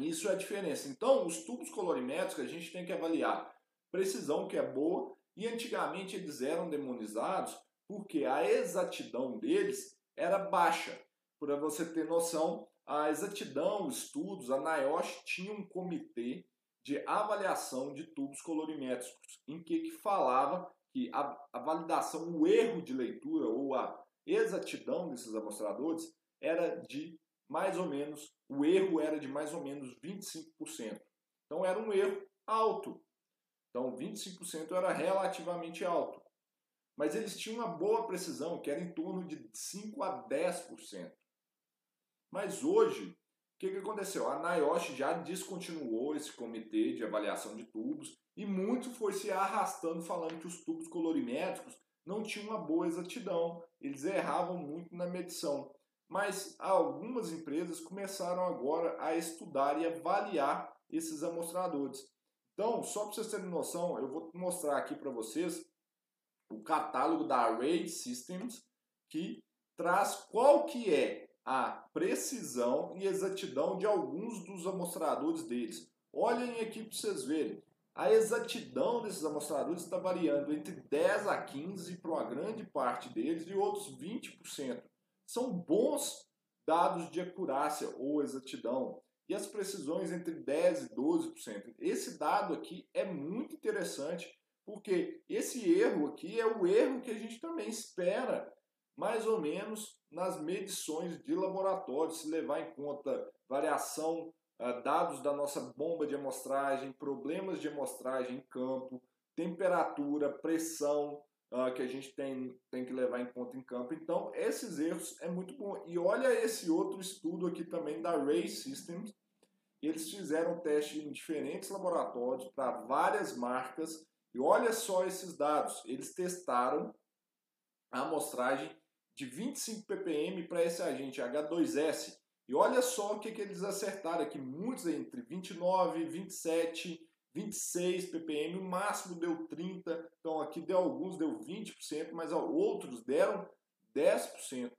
Speaker 1: Isso é a diferença. Então, os tubos colorimétricos a gente tem que avaliar precisão, que é boa, e antigamente eles eram demonizados porque a exatidão deles era baixa. Para você ter noção, a exatidão, estudos, a NIOSH tinha um comitê de avaliação de tubos colorimétricos, em que, que falava que a, a validação, o erro de leitura ou a exatidão desses amostradores era de mais ou menos, o erro era de mais ou menos 25%. Então era um erro alto. Então 25% era relativamente alto. Mas eles tinham uma boa precisão, que era em torno de 5 a 10%. Mas hoje, que, que aconteceu? A NIOSH já descontinuou esse comitê de avaliação de tubos e muito foi se arrastando falando que os tubos colorimétricos não tinham uma boa exatidão, eles erravam muito na medição. Mas algumas empresas começaram agora a estudar e avaliar esses amostradores. Então, só para vocês terem noção, eu vou mostrar aqui para vocês o catálogo da Array Systems, que traz qual que é a precisão e exatidão de alguns dos amostradores deles. Olhem aqui para vocês verem. A exatidão desses amostradores está variando entre 10 a 15 para uma grande parte deles e outros 20%. São bons dados de acurácia ou exatidão e as precisões entre 10 e 12%. Esse dado aqui é muito interessante porque esse erro aqui é o erro que a gente também espera mais ou menos nas medições de laboratório, se levar em conta variação uh, dados da nossa bomba de amostragem, problemas de amostragem em campo, temperatura, pressão uh, que a gente tem, tem que levar em conta em campo. Então, esses erros é muito bom. E olha esse outro estudo aqui também da Ray Systems. Eles fizeram teste em diferentes laboratórios para várias marcas. E olha só esses dados. Eles testaram a amostragem de 25 ppm para esse agente H2S e olha só o que, que eles acertaram aqui, muitos entre 29, 27, 26 ppm, o máximo deu 30, então aqui deu alguns deu 20%, mas outros deram 10%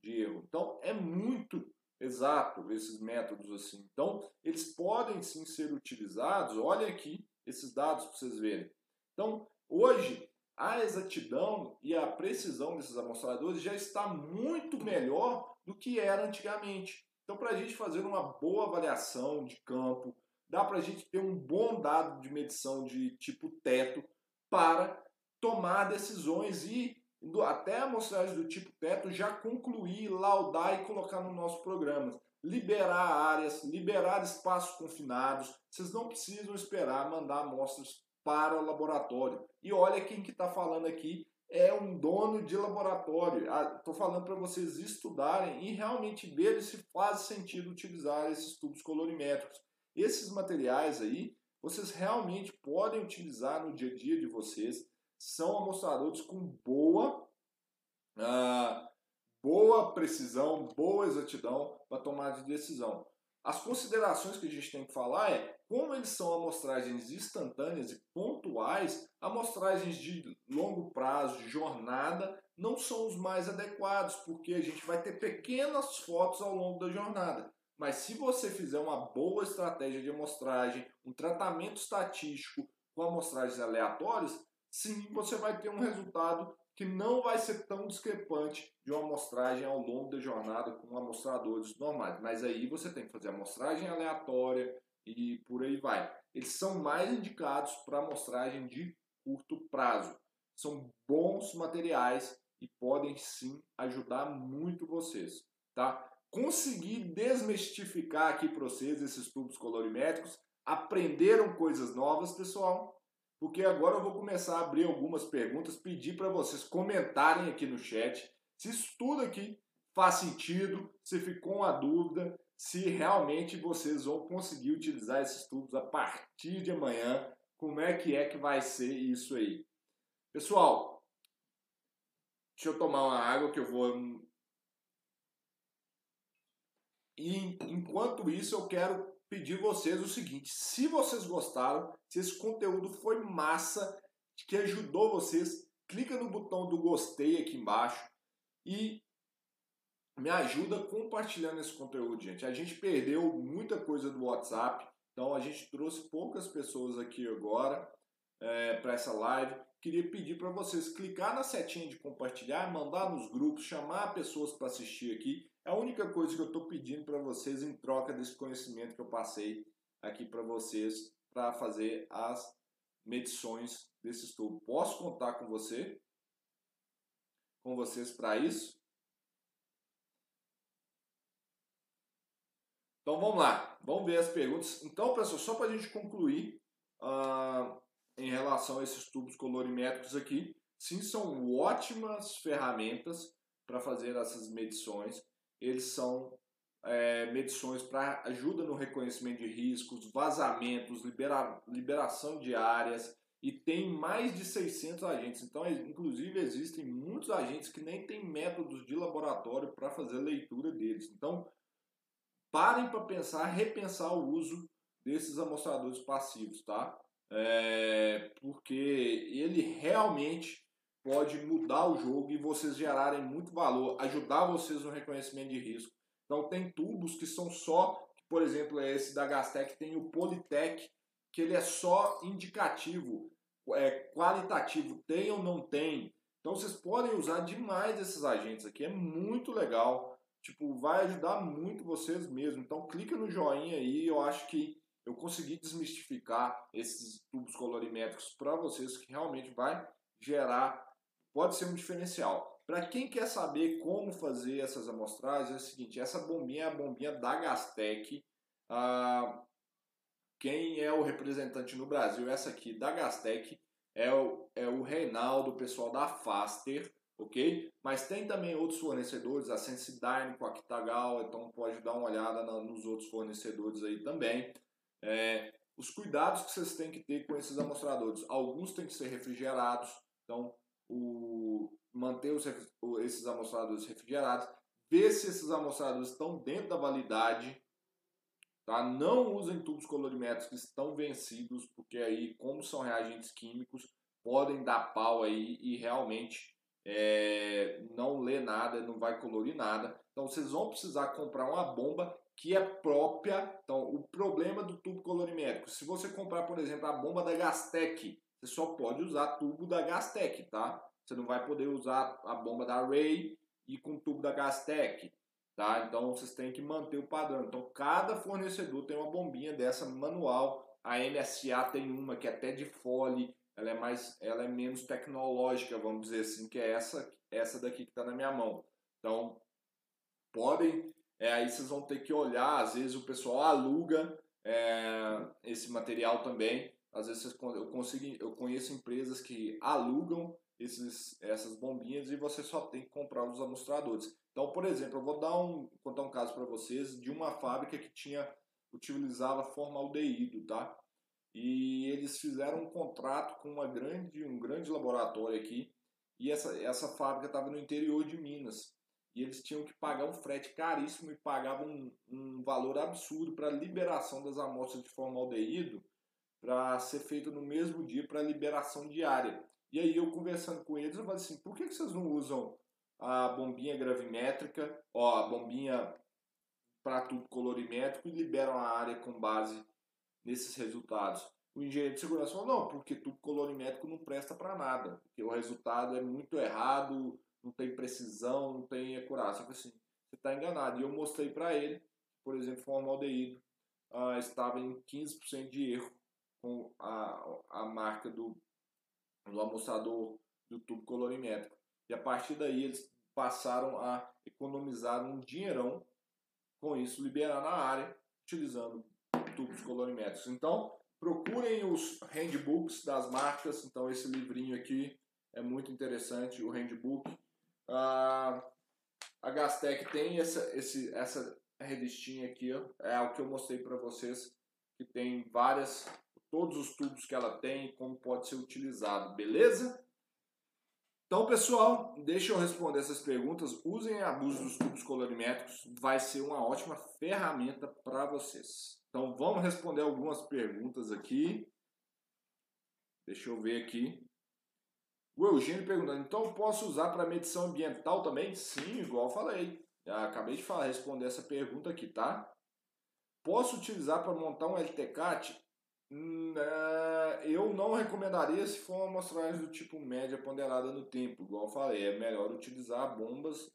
Speaker 1: de erro. Então é muito exato esses métodos assim. Então eles podem sim ser utilizados. Olha aqui esses dados para vocês verem. Então hoje a exatidão e a precisão desses amostradores já está muito melhor do que era antigamente. Então, para a gente fazer uma boa avaliação de campo, dá para a gente ter um bom dado de medição de tipo teto para tomar decisões e até a amostragem do tipo teto já concluir, laudar e colocar no nosso programa. Liberar áreas, liberar espaços confinados. Vocês não precisam esperar mandar amostras para o laboratório. E olha quem que está falando aqui é um dono de laboratório. Estou ah, falando para vocês estudarem e realmente verem se faz sentido utilizar esses tubos colorimétricos. Esses materiais aí, vocês realmente podem utilizar no dia a dia de vocês. São amostradores com boa, uh, boa precisão, boa exatidão para tomar de decisão. As considerações que a gente tem que falar é como eles são amostragens instantâneas e pontuais, amostragens de longo prazo, de jornada, não são os mais adequados, porque a gente vai ter pequenas fotos ao longo da jornada. Mas se você fizer uma boa estratégia de amostragem, um tratamento estatístico com amostragens aleatórias, sim, você vai ter um resultado que não vai ser tão discrepante de uma amostragem ao longo da jornada com amostradores normais. Mas aí você tem que fazer amostragem aleatória e por aí vai. Eles são mais indicados para amostragem de curto prazo. São bons materiais e podem sim ajudar muito vocês, tá? Consegui desmistificar aqui para vocês esses tubos colorimétricos. Aprenderam coisas novas, pessoal? Porque agora eu vou começar a abrir algumas perguntas, pedir para vocês comentarem aqui no chat se isso tudo aqui faz sentido, se ficou uma dúvida, se realmente vocês vão conseguir utilizar esses tubos a partir de amanhã, como é que é que vai ser isso aí. Pessoal, deixa eu tomar uma água que eu vou e enquanto isso eu quero pedir vocês o seguinte: se vocês gostaram, se esse conteúdo foi massa, que ajudou vocês, clica no botão do gostei aqui embaixo e me ajuda compartilhando esse conteúdo, gente. A gente perdeu muita coisa do WhatsApp, então a gente trouxe poucas pessoas aqui agora é, para essa live. Queria pedir para vocês clicar na setinha de compartilhar, mandar nos grupos, chamar pessoas para assistir aqui a única coisa que eu estou pedindo para vocês em troca desse conhecimento que eu passei aqui para vocês para fazer as medições desse estudo. Posso contar com você? Com vocês para isso? Então vamos lá, vamos ver as perguntas. Então, pessoal, só para a gente concluir uh, em relação a esses tubos colorimétricos aqui, sim, são ótimas ferramentas para fazer essas medições. Eles são é, medições para ajuda no reconhecimento de riscos, vazamentos, libera, liberação de áreas e tem mais de 600 agentes. Então, inclusive, existem muitos agentes que nem têm métodos de laboratório para fazer leitura deles. Então, parem para pensar, repensar o uso desses amostradores passivos, tá? É, porque ele realmente pode mudar o jogo e vocês gerarem muito valor, ajudar vocês no reconhecimento de risco. Então tem tubos que são só, por exemplo, esse da Gastec tem o Politec, que ele é só indicativo, é qualitativo, tem ou não tem. Então vocês podem usar demais esses agentes aqui, é muito legal. Tipo, vai ajudar muito vocês mesmo. Então clica no joinha aí, eu acho que eu consegui desmistificar esses tubos colorimétricos para vocês que realmente vai gerar, pode ser um diferencial. Para quem quer saber como fazer essas amostragens, é o seguinte, essa bombinha é a bombinha da Gastec. Ah, quem é o representante no Brasil, essa aqui da Gastec, é o, é o Reinaldo, o pessoal da Faster, ok? Mas tem também outros fornecedores, a Sensidyne com a Kitagal, então pode dar uma olhada nos outros fornecedores aí também. É, os cuidados que vocês têm que ter com esses amostradores, alguns têm que ser refrigerados, então o, manter os, esses amostradores refrigerados, ver se esses amostradores estão dentro da validade, tá? Não usem tubos colorimétricos que estão vencidos, porque aí, como são reagentes químicos, podem dar pau aí e realmente é, não lê nada, não vai colorir nada. Então vocês vão precisar comprar uma bomba que é própria. Então, o problema do tubo colorimétrico, se você comprar, por exemplo, a bomba da Gastec, você só pode usar tubo da Gastec, tá? Você não vai poder usar a bomba da Ray e com tubo da Gastec, tá? Então vocês têm que manter o padrão. Então cada fornecedor tem uma bombinha dessa manual. A MSA tem uma que é até de fole, ela é mais, ela é menos tecnológica, vamos dizer assim, que é essa, essa daqui que está na minha mão. Então podem, é, aí vocês vão ter que olhar. Às vezes o pessoal aluga é, esse material também. Às vezes eu, consigo, eu conheço empresas que alugam esses, essas bombinhas e você só tem que comprar os amostradores. Então, por exemplo, eu vou dar um, contar um caso para vocês de uma fábrica que tinha utilizava formaldeído, tá? E eles fizeram um contrato com uma grande, um grande laboratório aqui e essa, essa fábrica estava no interior de Minas e eles tinham que pagar um frete caríssimo e pagavam um, um valor absurdo para a liberação das amostras de formaldeído para ser feito no mesmo dia para liberação diária. E aí eu conversando com eles, eu falei assim, por que, vocês não usam a bombinha gravimétrica, ó, a bombinha para tubo colorimétrico e liberam a área com base nesses resultados? O engenheiro de segurança falou, não, porque tubo colorimétrico não presta para nada, porque o resultado é muito errado, não tem precisão, não tem acurácia. Eu falei assim, você está enganado. E eu mostrei para ele, por exemplo, formaldeído uh, estava em 15% de erro com a, a marca do no amostrador do tubo colorimétrico. E a partir daí eles passaram a economizar um dinheirão com isso, liberar na área, utilizando tubos colorimétricos. Então, procurem os handbooks das marcas. Então, esse livrinho aqui é muito interessante, o handbook. Ah, a Gastec tem essa, esse, essa revistinha aqui, é o que eu mostrei para vocês, que tem várias todos os tubos que ela tem e como pode ser utilizado, beleza? Então, pessoal, deixa eu responder essas perguntas. Usem abuso dos tubos colorimétricos, vai ser uma ótima ferramenta para vocês. Então, vamos responder algumas perguntas aqui. Deixa eu ver aqui. O Eugênio perguntando, então posso usar para medição ambiental também? Sim, igual eu falei. Já acabei de falar, responder essa pergunta aqui, tá? Posso utilizar para montar um LTCAT? Né, eu não recomendaria se for uma amostragem do tipo média ponderada no tempo, igual eu falei, é melhor utilizar bombas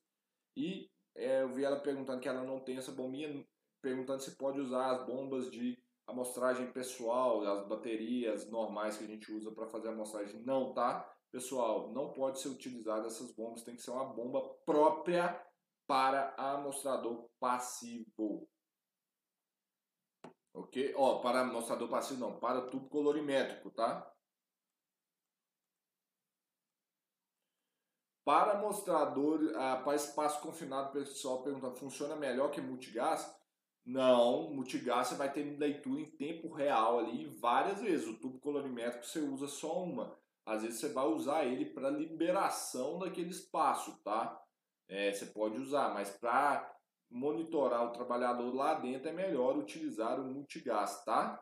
Speaker 1: e é, eu vi ela perguntando que ela não tem essa bombinha, perguntando se pode usar as bombas de amostragem pessoal, as baterias normais que a gente usa para fazer amostragem. Não, tá? Pessoal, não pode ser utilizada essas bombas, tem que ser uma bomba própria para amostrador passivo. Ok? Ó, para mostrador passivo não, para tubo colorimétrico, tá? Para mostrador, ah, para espaço confinado, o pessoal pergunta, funciona melhor que multigás? Não, multigás você vai ter leitura em tempo real ali várias vezes. O tubo colorimétrico você usa só uma. Às vezes você vai usar ele para liberação daquele espaço, tá? É, você pode usar, mas para monitorar o trabalhador lá dentro é melhor utilizar o multigás, tá?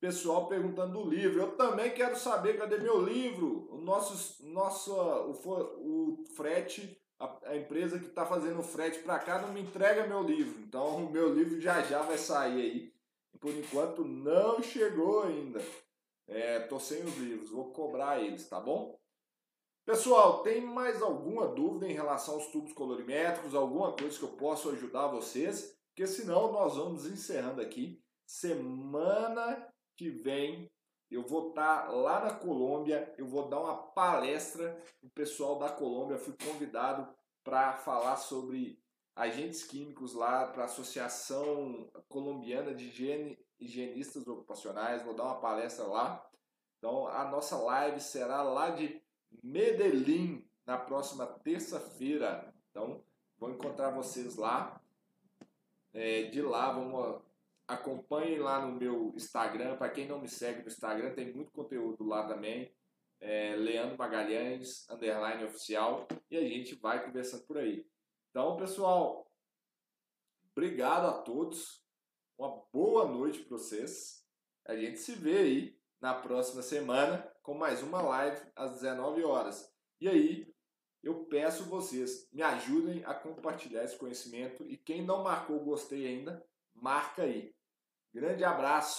Speaker 1: Pessoal perguntando do livro. Eu também quero saber cadê meu livro. O nosso, nosso o, o frete, a, a empresa que está fazendo o frete para cá não me entrega meu livro. Então o meu livro já já vai sair aí. Por enquanto não chegou ainda. É, tô sem os livros, vou cobrar eles, tá bom? Pessoal, tem mais alguma dúvida em relação aos tubos colorimétricos? Alguma coisa que eu possa ajudar vocês? Porque senão nós vamos encerrando aqui. Semana que vem eu vou estar tá lá na Colômbia, eu vou dar uma palestra. O pessoal da Colômbia fui convidado para falar sobre agentes químicos lá para a Associação Colombiana de Higiene, Higienistas Ocupacionais. Vou dar uma palestra lá. Então a nossa live será lá de Medellín na próxima terça-feira. Então vou encontrar vocês lá. É, de lá vamos acompanhem lá no meu Instagram. Para quem não me segue no Instagram, tem muito conteúdo lá também. É, Leandro Magalhães, underline oficial. E a gente vai conversando por aí. Então, pessoal, obrigado a todos. Uma boa noite para vocês. A gente se vê aí na próxima semana com mais uma live às 19 horas. E aí, eu peço vocês, me ajudem a compartilhar esse conhecimento e quem não marcou gostei ainda, marca aí. Grande abraço.